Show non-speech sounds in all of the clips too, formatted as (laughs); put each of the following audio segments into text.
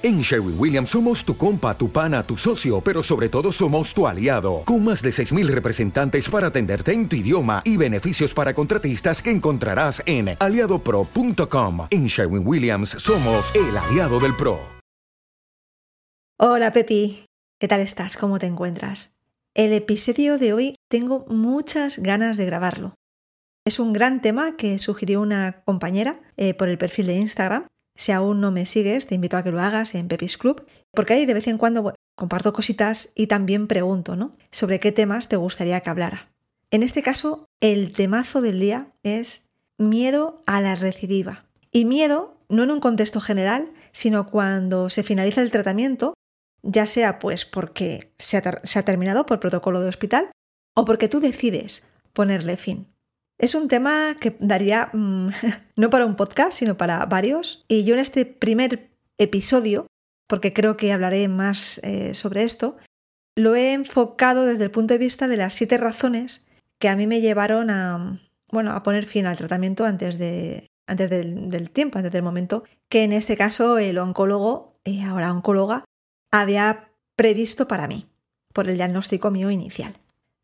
En Sherwin Williams somos tu compa, tu pana, tu socio, pero sobre todo somos tu aliado, con más de 6.000 representantes para atenderte en tu idioma y beneficios para contratistas que encontrarás en aliadopro.com. En Sherwin Williams somos el aliado del PRO. Hola Pepi, ¿qué tal estás? ¿Cómo te encuentras? El episodio de hoy tengo muchas ganas de grabarlo. Es un gran tema que sugirió una compañera eh, por el perfil de Instagram si aún no me sigues, te invito a que lo hagas en Pepis Club, porque ahí de vez en cuando comparto cositas y también pregunto, ¿no? Sobre qué temas te gustaría que hablara. En este caso, el temazo del día es miedo a la recidiva. Y miedo no en un contexto general, sino cuando se finaliza el tratamiento, ya sea pues porque se ha, se ha terminado por protocolo de hospital o porque tú decides ponerle fin. Es un tema que daría mm, (laughs) no para un podcast, sino para varios. Y yo en este primer episodio, porque creo que hablaré más eh, sobre esto, lo he enfocado desde el punto de vista de las siete razones que a mí me llevaron a, bueno, a poner fin al tratamiento antes, de, antes del, tiempo, antes del momento que en este caso el oncólogo, y ahora oncóloga, había previsto para mí, por el diagnóstico mío inicial.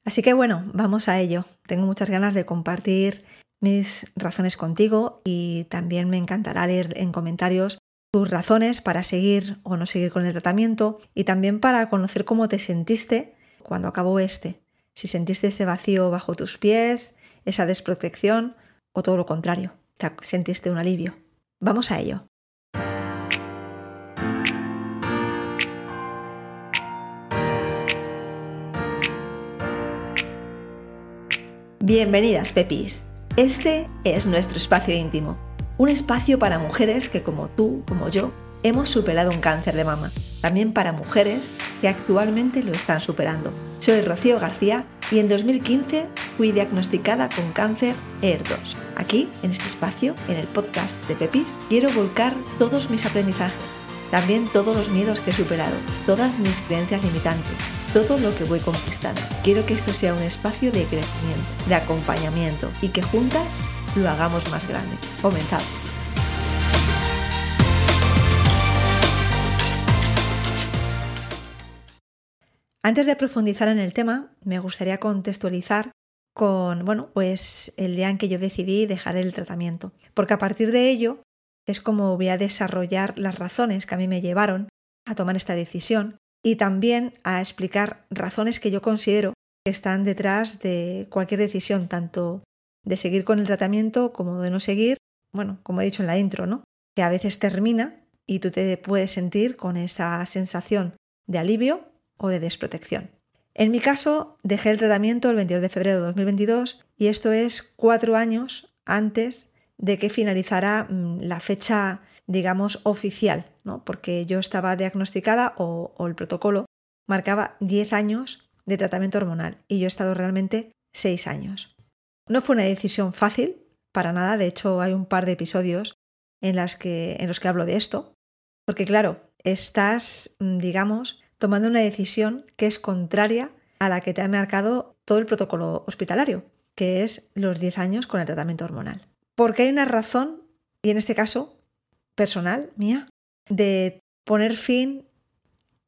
Así que bueno, vamos a ello. Tengo muchas ganas de compartir mis razones contigo y también me encantará leer en comentarios tus razones para seguir o no seguir con el tratamiento y también para conocer cómo te sentiste cuando acabó este. Si sentiste ese vacío bajo tus pies, esa desprotección o todo lo contrario, te sentiste un alivio. Vamos a ello. Bienvenidas, Pepis. Este es nuestro espacio íntimo, un espacio para mujeres que como tú, como yo, hemos superado un cáncer de mama. También para mujeres que actualmente lo están superando. Soy Rocío García y en 2015 fui diagnosticada con cáncer ER2. Aquí, en este espacio, en el podcast de Pepis, quiero volcar todos mis aprendizajes, también todos los miedos que he superado, todas mis creencias limitantes todo lo que voy conquistando. Quiero que esto sea un espacio de crecimiento, de acompañamiento y que juntas lo hagamos más grande. Comenzamos. Antes de profundizar en el tema, me gustaría contextualizar con, bueno, pues el día en que yo decidí dejar el tratamiento, porque a partir de ello es como voy a desarrollar las razones que a mí me llevaron a tomar esta decisión y también a explicar razones que yo considero que están detrás de cualquier decisión, tanto de seguir con el tratamiento como de no seguir, bueno, como he dicho en la intro, ¿no? Que a veces termina y tú te puedes sentir con esa sensación de alivio o de desprotección. En mi caso, dejé el tratamiento el 22 de febrero de 2022 y esto es cuatro años antes de que finalizara mm, la fecha digamos, oficial, ¿no? porque yo estaba diagnosticada o, el protocolo marcaba 10 años de tratamiento hormonal y yo he estado realmente 6 años. No fue una decisión fácil, para nada, de hecho hay un par de episodios en, en los que hablo de esto, porque claro, estás, mm, digamos, tomando una decisión que es contraria a la que te ha marcado todo el protocolo hospitalario, que es los 10 años con el tratamiento hormonal. Porque hay una razón, y en este caso personal mía de poner fin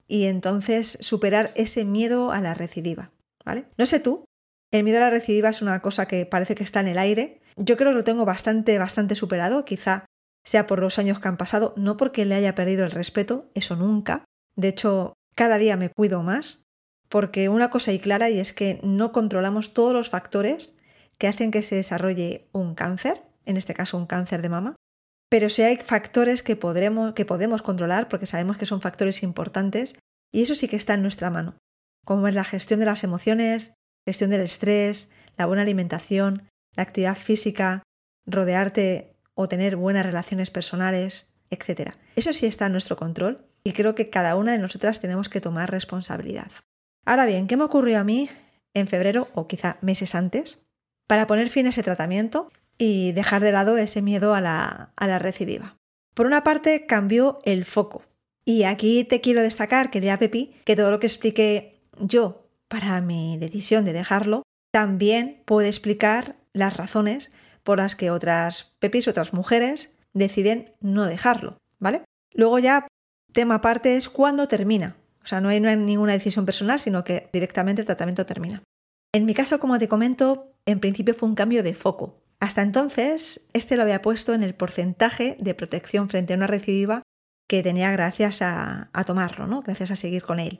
y entonces superar ese miedo a la recidiva, ¿vale? No sé tú, el miedo a la recidiva es una cosa que parece que está en el aire. Yo creo que lo tengo bastante, bastante superado, quizá sea por los años que han pasado, no porque le haya perdido el respeto, eso nunca. De hecho, cada día me cuido más, porque una cosa y clara y es que no controlamos todos los factores que hacen que se desarrolle un cáncer, en este caso un cáncer de mama, pero sí hay factores que, podremos, que podemos controlar porque sabemos que son factores importantes y eso sí que está en nuestra mano, como es la gestión de las emociones, gestión del estrés, la buena alimentación, la actividad física, rodearte o tener buenas relaciones personales, etc. Eso sí está en nuestro control y creo que cada una de nosotras tenemos que tomar responsabilidad. Ahora bien, ¿qué me ocurrió a mí en febrero o quizá meses antes? Para poner fin a ese tratamiento y dejar de lado ese miedo a la, a la recidiva. Por una parte, cambió el foco. Y aquí te quiero destacar, querida Pepi, que todo lo que expliqué yo para mi decisión de dejarlo, también puede explicar las razones por las que otras Pepis, otras mujeres, deciden no dejarlo, ¿vale? Luego ya tema aparte es cuándo termina. O sea, no hay, no hay ninguna decisión personal, sino que directamente el tratamiento termina. En mi caso, como te comento, en principio fue un cambio de foco. Hasta entonces, este lo había puesto en el porcentaje de protección frente a una recidiva que tenía gracias a, tomarlo, ¿no? Gracias a seguir con él.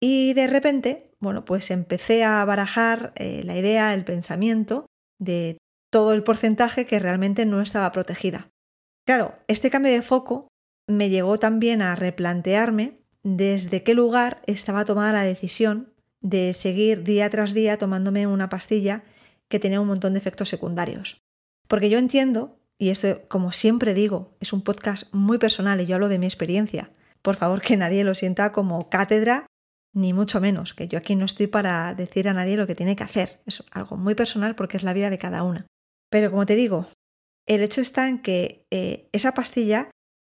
Y de repente, bueno, pues empecé a barajar eh, la idea, el pensamiento de todo el porcentaje que realmente no estaba protegida. Claro, este cambio de foco me llegó también a replantearme desde qué lugar estaba tomada la decisión de seguir día tras día tomándome una pastilla que tenía un montón de efectos secundarios. Porque yo entiendo, y esto como siempre digo, es un podcast muy personal y yo hablo de mi experiencia. Por favor, que nadie lo sienta como cátedra, ni mucho menos, que yo aquí no estoy para decir a nadie lo que tiene que hacer. Es algo muy personal porque es la vida de cada una. Pero como te digo, el hecho está en que eh, esa pastilla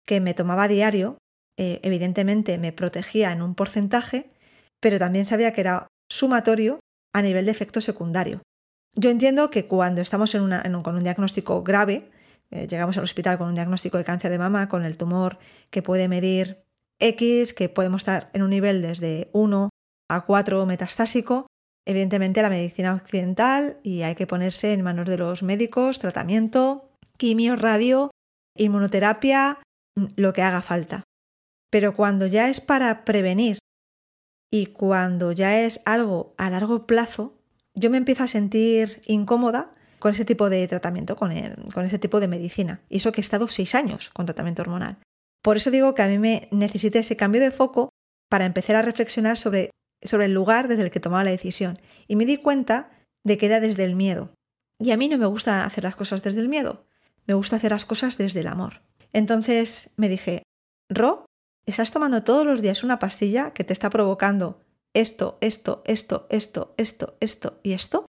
que me tomaba a diario, eh, evidentemente me protegía en un porcentaje, pero también sabía que era sumatorio a nivel de efecto secundario. Yo entiendo que cuando estamos con un diagnóstico grave, eh, llegamos al hospital con un diagnóstico de cáncer de mama, con el tumor que puede medir X, que podemos estar en un nivel desde 1 a 4 metastásico, evidentemente la medicina occidental y hay que ponerse en manos de los médicos, tratamiento, quimio, radio, inmunoterapia, lo que haga falta. Pero cuando ya es para prevenir y cuando ya es algo a largo plazo, yo me empiezo a sentir incómoda con ese tipo de tratamiento, con, con ese tipo de medicina. Y eso que he estado seis años con tratamiento hormonal. Por eso digo que a mí me necesita ese cambio de foco para empezar a reflexionar sobre, sobre el lugar desde el que tomaba la decisión. Y me di cuenta de que era desde el miedo. Y a mí no me gusta hacer las cosas desde el miedo, me gusta hacer las cosas desde el amor. Entonces me dije, Ro, estás tomando todos los días una pastilla que te está provocando esto, esto, esto, esto, esto, esto y esto.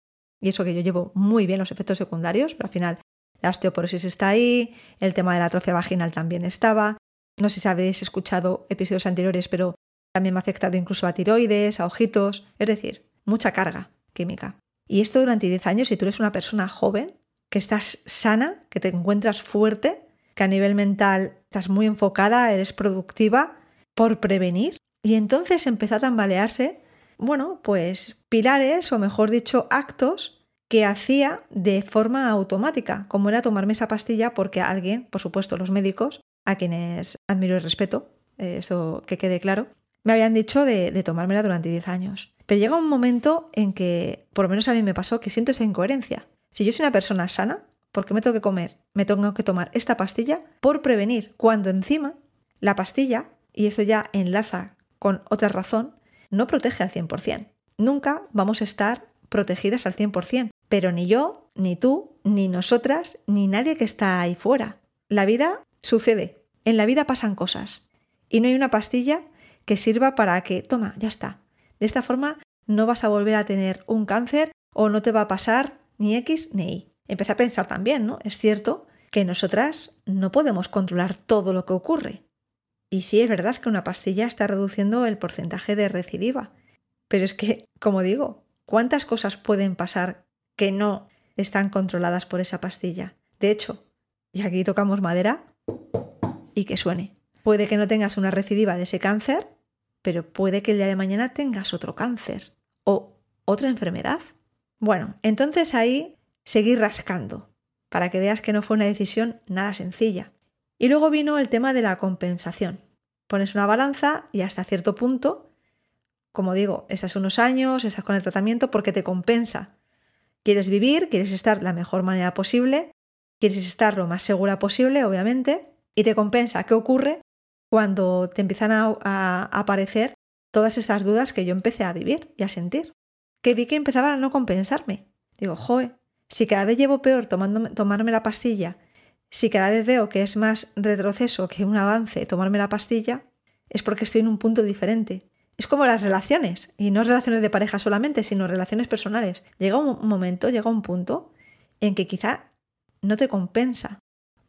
Y eso que yo llevo muy bien los efectos secundarios, pero al final la osteoporosis está ahí, el tema de la atrofia vaginal también estaba. No sé si habéis escuchado episodios anteriores, pero también me ha afectado incluso a tiroides, a ojitos, es decir, mucha carga química. Y esto durante 10 años, si tú eres una persona joven, que estás sana, que te encuentras fuerte, que a nivel mental estás muy enfocada, eres productiva, por prevenir. Y entonces empezó a tambalearse, bueno, pues pilares, o mejor dicho, actos que hacía de forma automática, como era tomarme esa pastilla porque alguien, por supuesto los médicos, a quienes admiro y respeto, eh, eso que quede claro, me habían dicho de, tomármela durante 10 años. Pero llega un momento en que, por lo menos a mí me pasó, que siento esa incoherencia. Si yo soy una persona sana, ¿por qué me tengo que comer? Me tengo que tomar esta pastilla por prevenir, cuando encima la pastilla, y esto ya enlaza con otra razón, no protege al 100%. Nunca vamos a estar protegidas al 100%, pero ni yo, ni tú, ni nosotras, ni nadie que está ahí fuera. La vida sucede, en la vida pasan cosas, y no hay una pastilla que sirva para que, toma, ya está. De esta forma no vas a volver a tener un cáncer o no te va a pasar ni X ni Y. Empecé a pensar también, ¿no? Es cierto que nosotras no podemos controlar todo lo que ocurre. Y sí es verdad que una pastilla está reduciendo el porcentaje de recidiva. Pero es que, como digo, ¿cuántas cosas pueden pasar que no están controladas por esa pastilla? De hecho, y aquí tocamos madera y que suene. Puede que no tengas una recidiva de ese cáncer, pero puede que el día de mañana tengas otro cáncer o otra enfermedad. Bueno, entonces ahí seguir rascando, para que veas que no fue una decisión nada sencilla. Y luego vino el tema de la compensación. Pones una balanza y hasta cierto punto, como digo, estás unos años, estás con el tratamiento porque te compensa. Quieres vivir, quieres estar la mejor manera posible, quieres estar lo más segura posible, obviamente, y te compensa. ¿Qué ocurre cuando te empiezan a, aparecer todas estas dudas que yo empecé a vivir y a sentir? Que vi que empezaban a no compensarme. Digo, joe, si cada vez llevo peor tomarme la pastilla si cada vez veo que es más retroceso que un avance tomarme la pastilla, es porque estoy en un punto diferente. Es como las relaciones, y no relaciones de pareja solamente, sino relaciones personales. Llega un momento, llega un punto en que quizá no te compensa,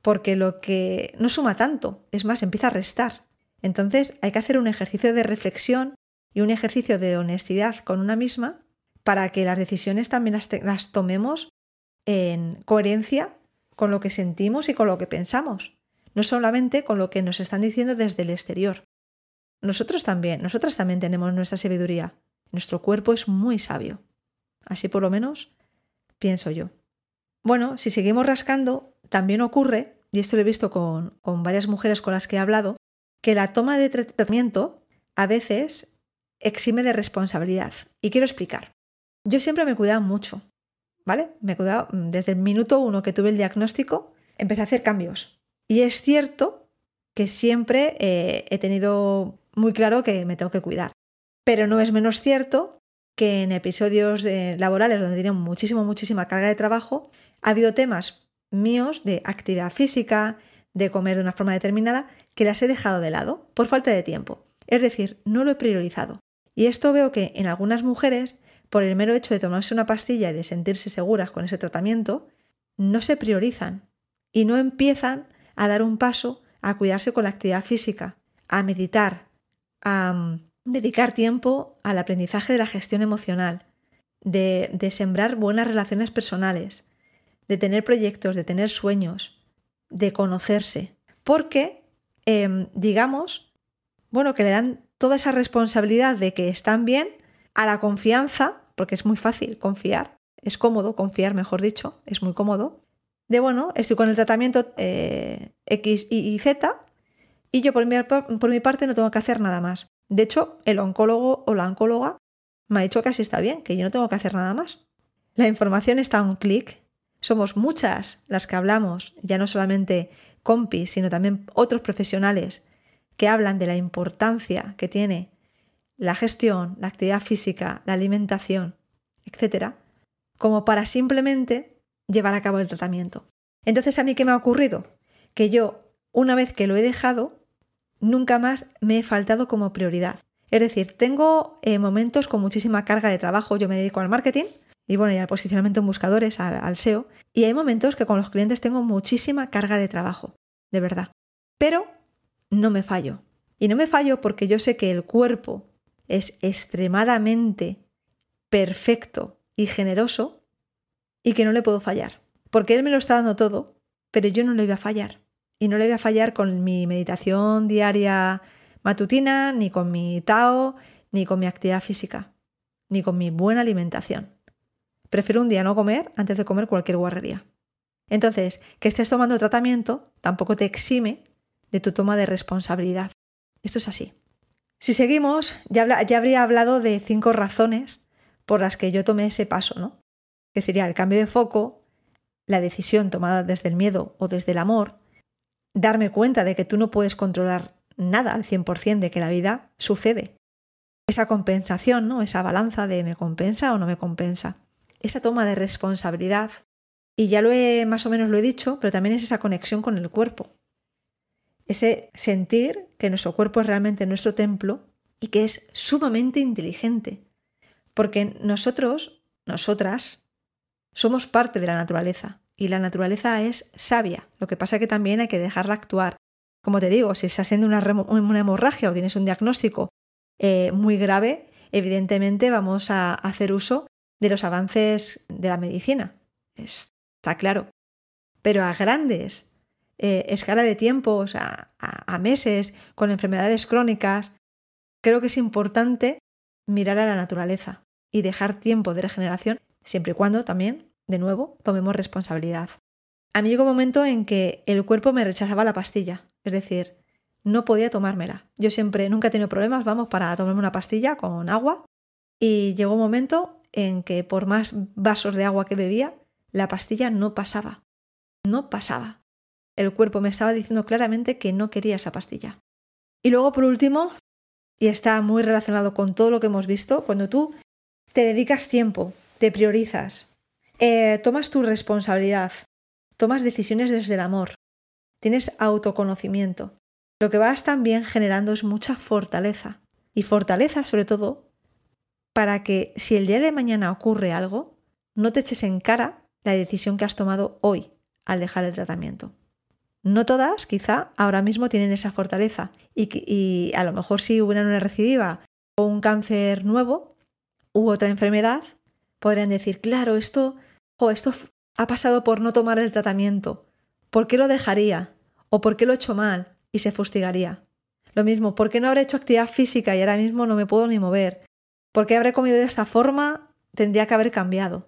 porque lo que no suma tanto, es más, empieza a restar. Entonces hay que hacer un ejercicio de reflexión y un ejercicio de honestidad con una misma para que las decisiones también las, las tomemos en coherencia con lo que sentimos y con lo que pensamos, no solamente con lo que nos están diciendo desde el exterior. nosotros también, nosotras también tenemos nuestra sabiduría. Nuestro cuerpo es muy sabio. Así por lo menos pienso yo. Bueno, si seguimos rascando, también ocurre, y esto lo he visto con, con varias mujeres con las que he hablado, que la toma de tratamiento a veces exime de responsabilidad. Y quiero explicar. Yo siempre me he cuidado mucho, ¿vale? Me he cuidado mm, desde el minuto uno que tuve el diagnóstico, empecé a hacer cambios. Y es cierto que siempre eh, he tenido muy claro que me tengo que cuidar. Pero no es menos cierto que en episodios eh, laborales donde tenía muchísimo, muchísima carga de trabajo, ha habido temas míos de actividad física, de comer de una forma determinada, que las he dejado de lado por falta de tiempo. Es decir, no lo he priorizado. Y esto veo que en algunas mujeres, por el mero hecho de tomarse una pastilla y de sentirse seguras con ese tratamiento, no se priorizan y no empiezan a dar un paso a cuidarse con la actividad física, a meditar, a mm, dedicar tiempo al aprendizaje de la gestión emocional, de, de sembrar buenas relaciones personales, de tener proyectos, de tener sueños, de conocerse. Porque Em, digamos, bueno, que le dan toda esa responsabilidad de que están bien a la confianza, porque es muy fácil confiar, es cómodo confiar, mejor dicho, es muy cómodo, de bueno, estoy con el tratamiento eh, X, Y Z y yo por mi, por mi parte no tengo que hacer nada más. De hecho, el oncólogo o la oncóloga me ha dicho que así está bien, que yo no tengo que hacer nada más. La información está a un clic. Somos muchas las que hablamos, ya no solamente compis, sino también otros profesionales que hablan de la importancia que tiene la gestión, la actividad física, la alimentación, etcétera, como para simplemente llevar a cabo el tratamiento. Entonces, ¿a mí qué me ha ocurrido? Que yo, una vez que lo he dejado, nunca más me he faltado como prioridad. Es decir, tengo eh, momentos con muchísima carga de trabajo, yo me dedico al marketing, y bueno, y al posicionamiento en buscadores, al, SEO. Y hay momentos que con los clientes tengo muchísima carga de trabajo, de verdad. Pero no me fallo. Y no me fallo porque yo sé que el cuerpo es extremadamente perfecto y generoso y que no le puedo fallar. Porque él me lo está dando todo, pero yo no le voy a fallar. Y no le voy a fallar con mi meditación diaria matutina, ni con mi Tao, ni con mi actividad física, ni con mi buena alimentación. Prefiero un día no comer antes de comer cualquier guarrería. Entonces, que estés tomando tratamiento tampoco te exime de tu toma de responsabilidad. Esto es así. Si seguimos, ya, habría hablado de cinco razones por las que yo tomé ese paso, ¿no? Que sería el cambio de foco, la decisión tomada desde el miedo o desde el amor, darme cuenta de que tú no puedes controlar nada al 100% de que la vida sucede. Esa compensación, ¿no? Esa balanza de me compensa o no me compensa esa toma de responsabilidad. Y ya lo he, más o menos lo he dicho, pero también es esa conexión con el cuerpo. Ese sentir que nuestro cuerpo es realmente nuestro templo y que es sumamente inteligente. Porque nosotros, nosotras, somos parte de la naturaleza y la naturaleza es sabia. Lo que pasa es que también hay que dejarla actuar. Como te digo, si estás haciendo una, hemorragia o tienes un diagnóstico eh, muy grave, evidentemente vamos a hacer uso de los avances de la medicina. Está claro. Pero a grandes eh, escala de tiempos, a, a meses, con enfermedades crónicas, creo que es importante mirar a la naturaleza y dejar tiempo de regeneración, siempre y cuando también, de nuevo, tomemos responsabilidad. A mí llegó un momento en que el cuerpo me rechazaba la pastilla, es decir, no podía tomármela. Yo siempre, nunca he tenido problemas, vamos, para tomarme una pastilla con agua. Y llegó un momento en que por más vasos de agua que bebía, la pastilla no pasaba. No pasaba. El cuerpo me estaba diciendo claramente que no quería esa pastilla. Y luego, por último, y está muy relacionado con todo lo que hemos visto, cuando tú te dedicas tiempo, te priorizas, eh, tomas tu responsabilidad, tomas decisiones desde el amor, tienes autoconocimiento, lo que vas también generando es mucha fortaleza. Y fortaleza, sobre todo, para que si el día de mañana ocurre algo, no te eches en cara la decisión que has tomado hoy al dejar el tratamiento. No todas, quizá, ahora mismo tienen esa fortaleza y, a lo mejor si hubiera una recidiva o un cáncer nuevo u otra enfermedad, podrían decir, claro, esto, esto ha pasado por no tomar el tratamiento. ¿Por qué lo dejaría? ¿O por qué lo he hecho mal? Y se fustigaría. Lo mismo, ¿por qué no habré hecho actividad física y ahora mismo no me puedo ni mover? ¿Por qué habré comido de esta forma? Tendría que haber cambiado.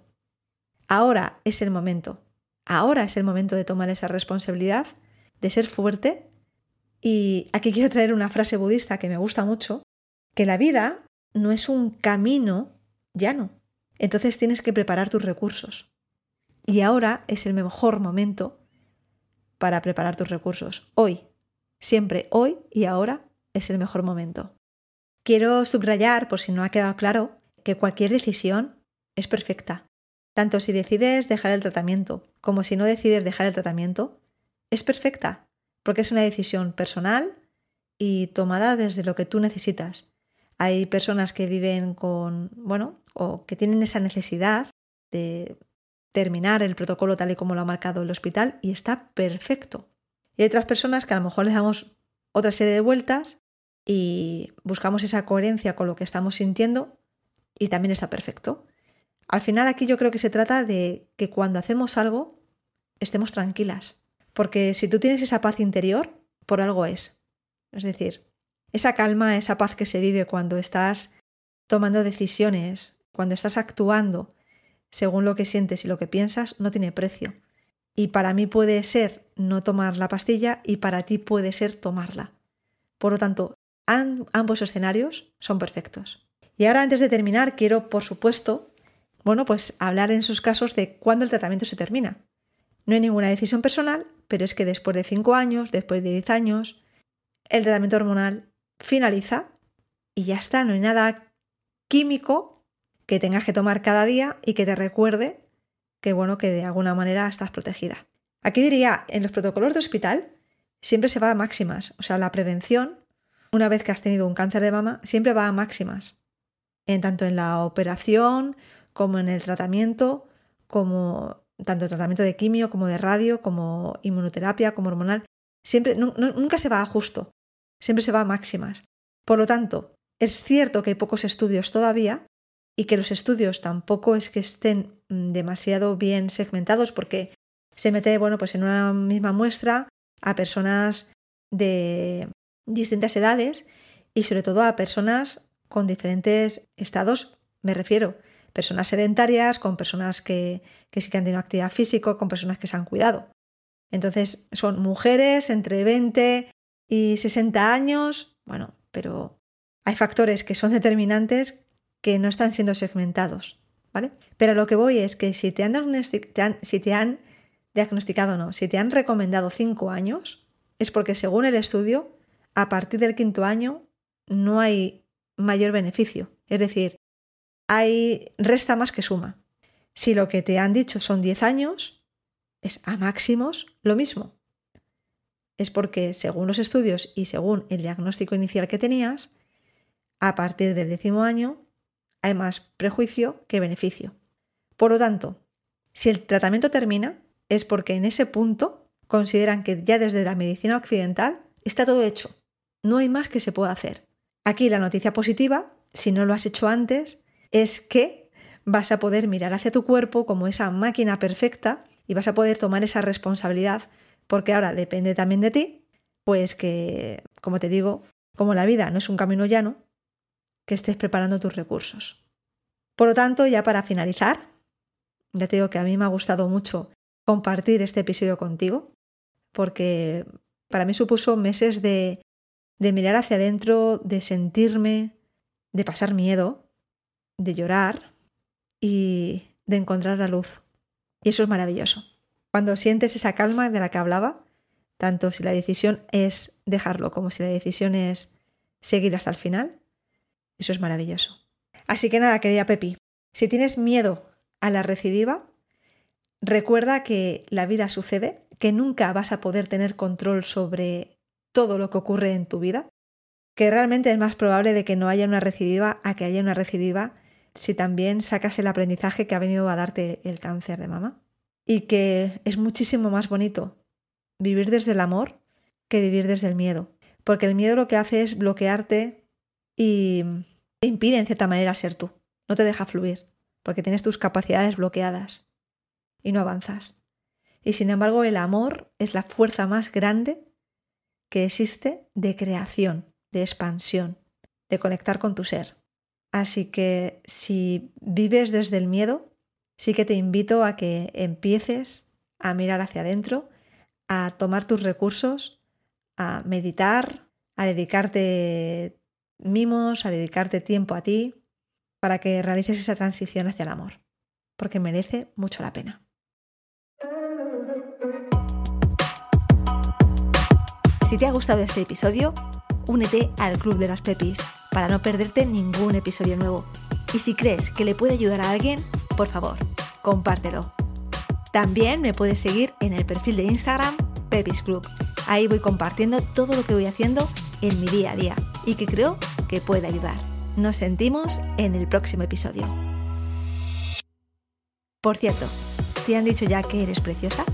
Ahora es el momento. Ahora es el momento de tomar esa responsabilidad, de ser fuerte. Y aquí quiero traer una frase budista que me gusta mucho, que la vida no es un camino llano. Entonces tienes que preparar tus recursos. Y ahora es el mejor momento para preparar tus recursos. Hoy, siempre hoy y ahora es el mejor momento. Quiero subrayar, por si no ha quedado claro, que cualquier decisión es perfecta. Tanto si decides dejar el tratamiento como si no decides dejar el tratamiento, es perfecta, porque es una decisión personal y tomada desde lo que tú necesitas. Hay personas que viven con, bueno, o que tienen esa necesidad de terminar el protocolo tal y como lo ha marcado el hospital y está perfecto. Y hay otras personas que a lo mejor les damos otra serie de vueltas y buscamos esa coherencia con lo que estamos sintiendo y también está perfecto. Al final aquí yo creo que se trata de que cuando hacemos algo estemos tranquilas, porque si tú tienes esa paz interior, por algo es. Es decir, esa calma, esa paz que se vive cuando estás tomando decisiones, cuando estás actuando según lo que sientes y lo que piensas, no tiene precio. Y para mí puede ser no tomar la pastilla y para ti puede ser tomarla. Por lo tanto, ambos escenarios son perfectos. Y ahora antes de terminar, quiero, por supuesto, bueno, pues hablar en sus casos de cuándo el tratamiento se termina. No hay ninguna decisión personal, pero es que después de 5 años, después de 10 años, el tratamiento hormonal finaliza y ya está, no hay nada químico que tengas que tomar cada día y que te recuerde que bueno, que de alguna manera estás protegida. Aquí diría, en los protocolos de hospital siempre se va a máximas, o sea, la prevención, una vez que has tenido un cáncer de mama, siempre va a máximas, en tanto en la operación como en el tratamiento, como tanto el tratamiento de quimio como de radio, como inmunoterapia, como hormonal, siempre nunca se va a justo, siempre se va a máximas. Por lo tanto, es cierto que hay pocos estudios todavía y que los estudios tampoco es que estén mm, demasiado bien segmentados porque se mete, bueno, pues en una misma muestra a personas de distintas edades y sobre todo a personas con diferentes estados, me refiero, personas sedentarias, con personas que, que sí que han tenido actividad física, con personas que se han cuidado. Entonces son mujeres entre 20 y 60 años, bueno, pero hay factores que son determinantes que no están siendo segmentados, ¿vale? Pero lo que voy es que si te han, si te han diagnosticado no, si te han recomendado cinco años, es porque según el estudio, a partir del quinto año no hay mayor beneficio. Es decir, resta más que suma. Si lo que te han dicho son 10 años, es a máximos lo mismo. Es porque según los estudios y según el diagnóstico inicial que tenías, a partir del décimo año hay más prejuicio que beneficio. Por lo tanto, si el tratamiento termina, es porque en ese punto consideran que ya desde la medicina occidental está todo hecho. No hay más que se pueda hacer. Aquí la noticia positiva, si no lo has hecho antes, es que vas a poder mirar hacia tu cuerpo como esa máquina perfecta y vas a poder tomar esa responsabilidad porque ahora depende también de ti, pues que, como te digo, como la vida no es un camino llano, que estés preparando tus recursos. Por lo tanto, ya para finalizar, ya te digo que a mí me ha gustado mucho compartir este episodio contigo, porque para mí supuso meses de, de mirar hacia adentro, de sentirme, de pasar miedo, de llorar y de encontrar la luz. Y eso es maravilloso. Cuando sientes esa calma de la que hablaba, tanto si la decisión es dejarlo como si la decisión es seguir hasta el final, eso es maravilloso. Así que nada, querida Pepi, si tienes miedo a la recidiva, recuerda que la vida sucede, que nunca vas a poder tener control sobre todo lo que ocurre en tu vida, que realmente es más probable de que no haya una recidiva a que haya una recidiva si también sacas el aprendizaje que ha venido a darte el cáncer de mama. Y que es muchísimo más bonito vivir desde el amor que vivir desde el miedo. Porque el miedo lo que hace es bloquearte y te impide en cierta manera ser tú, no te deja fluir, porque tienes tus capacidades bloqueadas y no avanzas. Y sin embargo el amor es la fuerza más grande que existe de creación. de expansión, de conectar con tu ser. Así que si vives desde el miedo, sí que te invito a que empieces a mirar hacia adentro, a tomar tus recursos, a meditar, a dedicarte mimos, a dedicarte tiempo a ti, para que realices esa transición hacia el amor, porque merece mucho la pena. Si te ha gustado este episodio, únete al Club de las Pepis para no perderte ningún episodio nuevo. Y si crees que le puede ayudar a alguien, por favor, compártelo. También me puedes seguir en el perfil de Instagram Pepis Club. Ahí voy compartiendo todo lo que voy haciendo en mi día a día y que creo que puede ayudar. Nos sentimos en el próximo episodio. Por cierto, ¿te han dicho ya que eres preciosa?